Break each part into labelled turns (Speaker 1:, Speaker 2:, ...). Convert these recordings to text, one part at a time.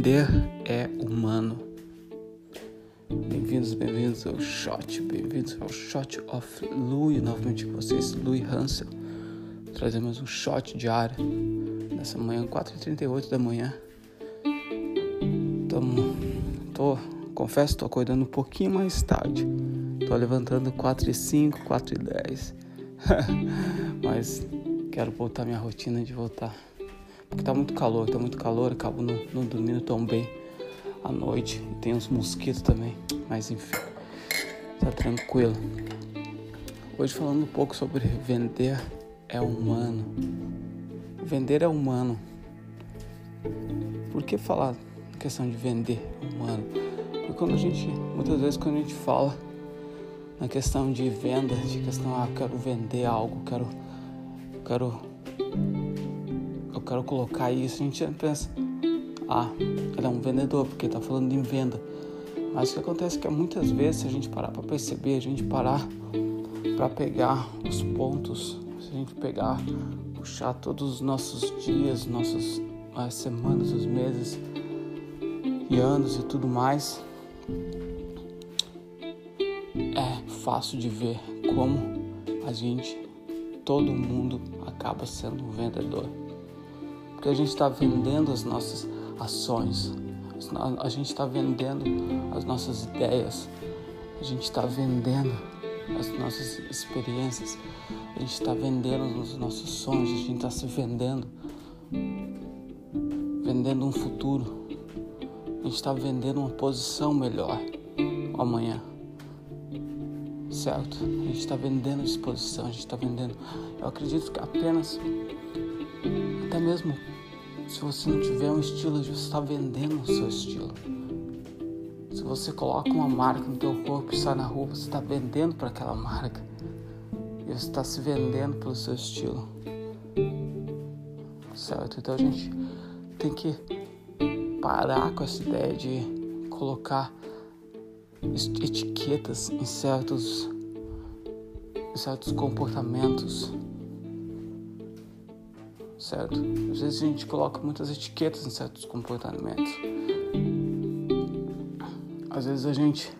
Speaker 1: Vender é humano. Bem-vindos, bem-vindos ao Shot, bem-vindos ao Shot of Louis, novamente com vocês, Louis Hansel. Trazemos um shot diário nessa manhã, 4h38 da manhã. Tamo, tô, confesso, tô acordando um pouquinho mais tarde. Tô levantando 4h05, 4h10. Mas quero voltar minha rotina de voltar porque tá muito calor, tá muito calor, acabo não, não dormindo tão bem à noite. E tem uns mosquitos também, mas enfim, tá tranquilo. Hoje falando um pouco sobre vender é humano. Vender é humano. Por que falar questão de vender é humano? Porque quando a gente, muitas vezes quando a gente fala na questão de venda, de questão, ah, quero vender algo, quero, quero eu quero colocar isso, a gente pensa, ah, ele é um vendedor, porque está falando em venda. Mas o que acontece é que muitas vezes, se a gente parar para perceber, a gente parar para pegar os pontos, se a gente pegar, puxar todos os nossos dias, nossas as semanas, os meses e anos e tudo mais, é fácil de ver como a gente, todo mundo acaba sendo um vendedor porque a gente está vendendo as nossas ações, a gente está vendendo as nossas ideias, a gente está vendendo as nossas experiências, a gente está vendendo os nossos sonhos, a gente está se vendendo, vendendo um futuro, a gente está vendendo uma posição melhor amanhã. Certo? A gente está vendendo disposição, a gente está vendendo. Eu acredito que apenas, até mesmo se você não tiver um estilo, você está vendendo o seu estilo. Se você coloca uma marca no teu corpo e sai na rua, você está vendendo para aquela marca. E você está se vendendo pelo seu estilo. Certo? Então a gente tem que parar com essa ideia de colocar etiquetas em certos, em certos comportamentos certo? Às vezes a gente coloca muitas etiquetas em certos comportamentos. Às vezes a gente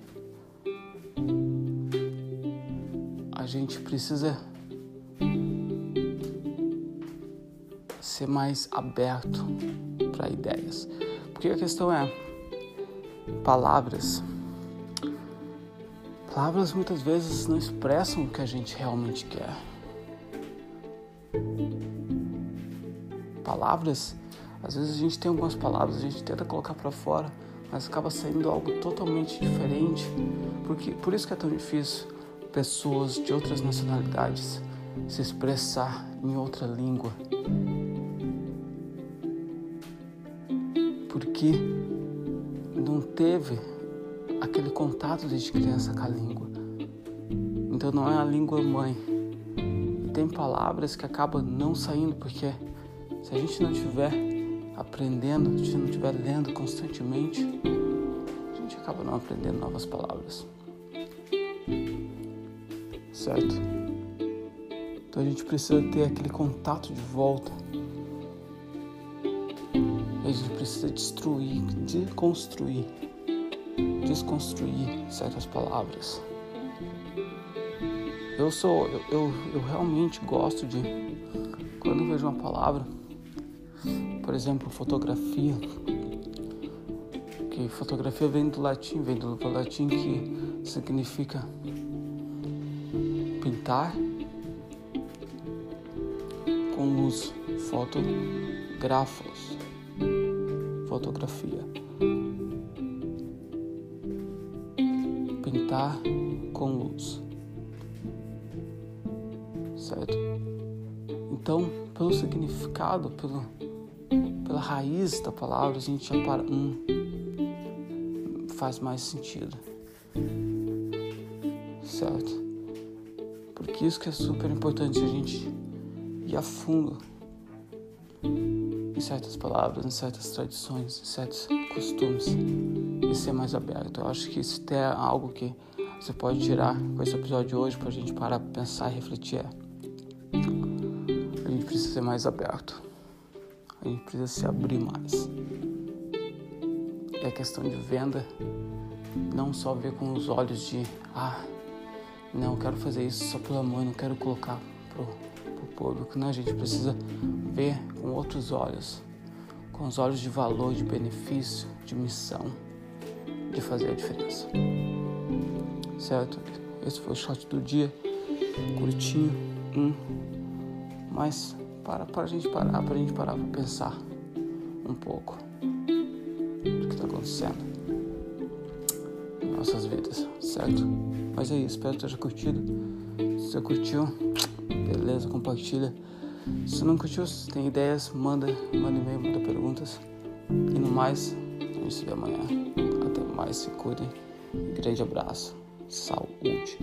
Speaker 1: a gente precisa ser mais aberto para ideias. Porque a questão é palavras. Palavras muitas vezes não expressam o que a gente realmente quer. Palavras, às vezes a gente tem algumas palavras, a gente tenta colocar para fora, mas acaba saindo algo totalmente diferente. Porque por isso que é tão difícil pessoas de outras nacionalidades se expressar em outra língua. Porque não teve aquele contato desde criança com a língua. Então não é a língua mãe. Tem palavras que acabam não saindo porque se a gente não estiver aprendendo, se a gente não estiver lendo constantemente, a gente acaba não aprendendo novas palavras. Certo? Então a gente precisa ter aquele contato de volta. A gente precisa destruir, deconstruir, desconstruir certas palavras. Eu sou, eu, eu, eu realmente gosto de, quando eu vejo uma palavra, por exemplo, fotografia, que fotografia vem do latim, vem do latim que significa pintar com luz, fotografos, fotografia. Pintar com luz. Certo? Então, pelo significado, pelo pela raiz da palavra, a gente já para. Hum, faz mais sentido. Certo? Porque isso que é super importante a gente ir a fundo em certas palavras, em certas tradições, em certos costumes e ser mais aberto. Eu acho que isso é algo que você pode tirar com esse episódio de hoje para a gente parar para pensar e refletir. É. A gente precisa ser mais aberto. A gente precisa se abrir mais. E a questão de venda não só ver com os olhos de ah, não, quero fazer isso só pelo amor, não quero colocar pro, pro público. Não, a gente precisa ver com outros olhos, com os olhos de valor, de benefício, de missão, de fazer a diferença. Certo? Esse foi o shot do dia, curtinho, um, mas para, para a gente parar, para a gente parar para pensar um pouco do que está acontecendo em nossas vidas, certo? Mas é isso, espero que tenha curtido. Se você curtiu, beleza, compartilha. Se não curtiu, se tem ideias, manda, manda e-mail, manda perguntas. E no mais, a gente se vê amanhã. Até mais, se cuidem. grande abraço. Saúde.